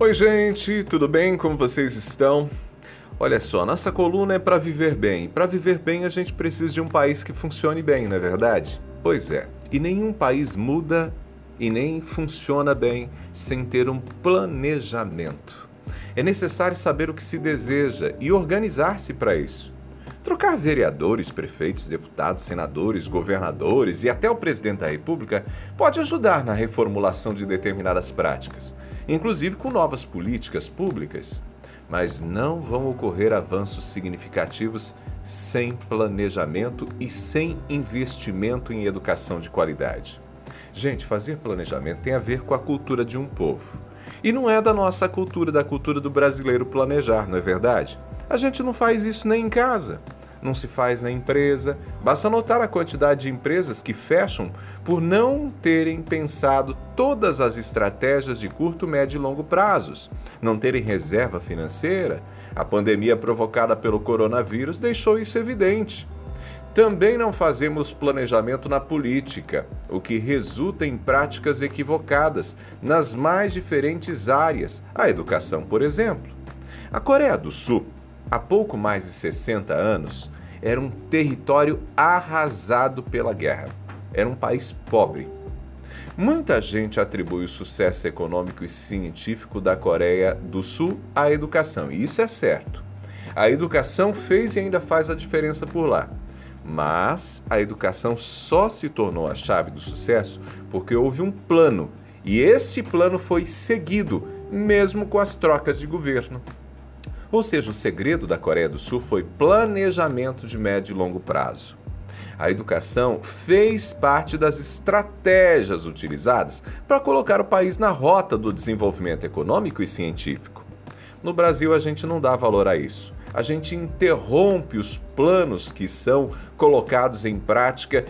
Oi, gente, tudo bem? Como vocês estão? Olha só, nossa coluna é para viver bem. Para viver bem, a gente precisa de um país que funcione bem, não é verdade? Pois é, e nenhum país muda e nem funciona bem sem ter um planejamento. É necessário saber o que se deseja e organizar-se para isso. Trocar vereadores, prefeitos, deputados, senadores, governadores e até o presidente da República pode ajudar na reformulação de determinadas práticas, inclusive com novas políticas públicas. Mas não vão ocorrer avanços significativos sem planejamento e sem investimento em educação de qualidade. Gente, fazer planejamento tem a ver com a cultura de um povo. E não é da nossa cultura, da cultura do brasileiro planejar, não é verdade? A gente não faz isso nem em casa não se faz na empresa. Basta notar a quantidade de empresas que fecham por não terem pensado todas as estratégias de curto, médio e longo prazos, não terem reserva financeira. A pandemia provocada pelo coronavírus deixou isso evidente. Também não fazemos planejamento na política, o que resulta em práticas equivocadas nas mais diferentes áreas, a educação, por exemplo. A Coreia do Sul há pouco mais de 60 anos, era um território arrasado pela guerra. Era um país pobre. Muita gente atribui o sucesso econômico e científico da Coreia do Sul à educação, e isso é certo. A educação fez e ainda faz a diferença por lá. Mas a educação só se tornou a chave do sucesso porque houve um plano, e esse plano foi seguido, mesmo com as trocas de governo. Ou seja, o segredo da Coreia do Sul foi planejamento de médio e longo prazo. A educação fez parte das estratégias utilizadas para colocar o país na rota do desenvolvimento econômico e científico. No Brasil, a gente não dá valor a isso. A gente interrompe os planos que são colocados em prática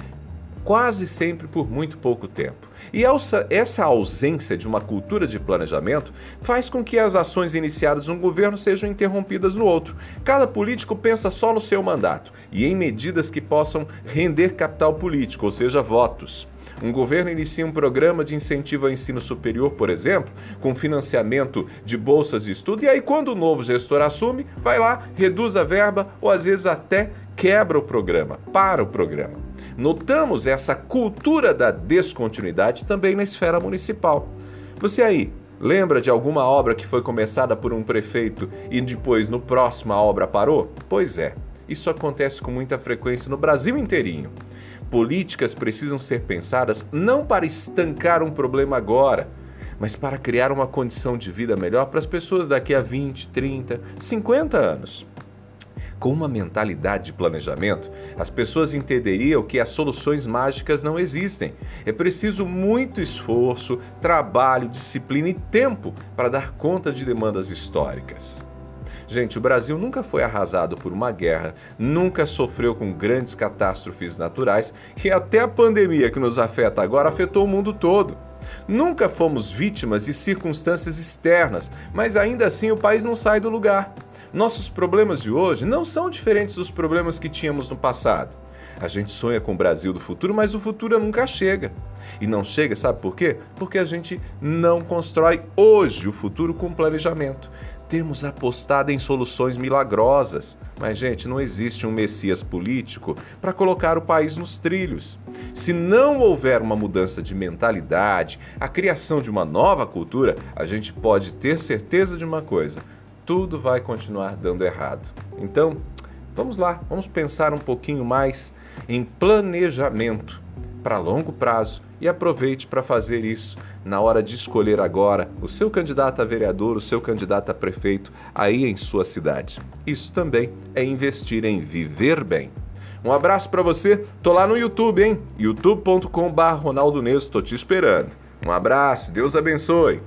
quase sempre por muito pouco tempo. E essa ausência de uma cultura de planejamento faz com que as ações iniciadas num governo sejam interrompidas no outro. Cada político pensa só no seu mandato e em medidas que possam render capital político, ou seja, votos. Um governo inicia um programa de incentivo ao ensino superior, por exemplo, com financiamento de bolsas de estudo, e aí, quando o novo gestor assume, vai lá, reduz a verba ou às vezes até quebra o programa, para o programa. Notamos essa cultura da descontinuidade também na esfera municipal. Você aí, lembra de alguma obra que foi começada por um prefeito e depois no próximo a obra parou? Pois é, isso acontece com muita frequência no Brasil inteirinho. Políticas precisam ser pensadas não para estancar um problema agora, mas para criar uma condição de vida melhor para as pessoas daqui a 20, 30, 50 anos. Com uma mentalidade de planejamento, as pessoas entenderiam que as soluções mágicas não existem. É preciso muito esforço, trabalho, disciplina e tempo para dar conta de demandas históricas. Gente, o Brasil nunca foi arrasado por uma guerra, nunca sofreu com grandes catástrofes naturais e até a pandemia que nos afeta agora afetou o mundo todo. Nunca fomos vítimas de circunstâncias externas, mas ainda assim o país não sai do lugar. Nossos problemas de hoje não são diferentes dos problemas que tínhamos no passado. A gente sonha com o Brasil do futuro, mas o futuro nunca chega. E não chega, sabe por quê? Porque a gente não constrói hoje o futuro com planejamento. Temos apostado em soluções milagrosas, mas, gente, não existe um Messias político para colocar o país nos trilhos. Se não houver uma mudança de mentalidade, a criação de uma nova cultura, a gente pode ter certeza de uma coisa: tudo vai continuar dando errado. Então, vamos lá, vamos pensar um pouquinho mais em planejamento para longo prazo e aproveite para fazer isso na hora de escolher agora o seu candidato a vereador, o seu candidato a prefeito aí em sua cidade. Isso também é investir em viver bem. Um abraço para você. Tô lá no YouTube, hein? youtube.com/ronaldo tô te esperando. Um abraço, Deus abençoe.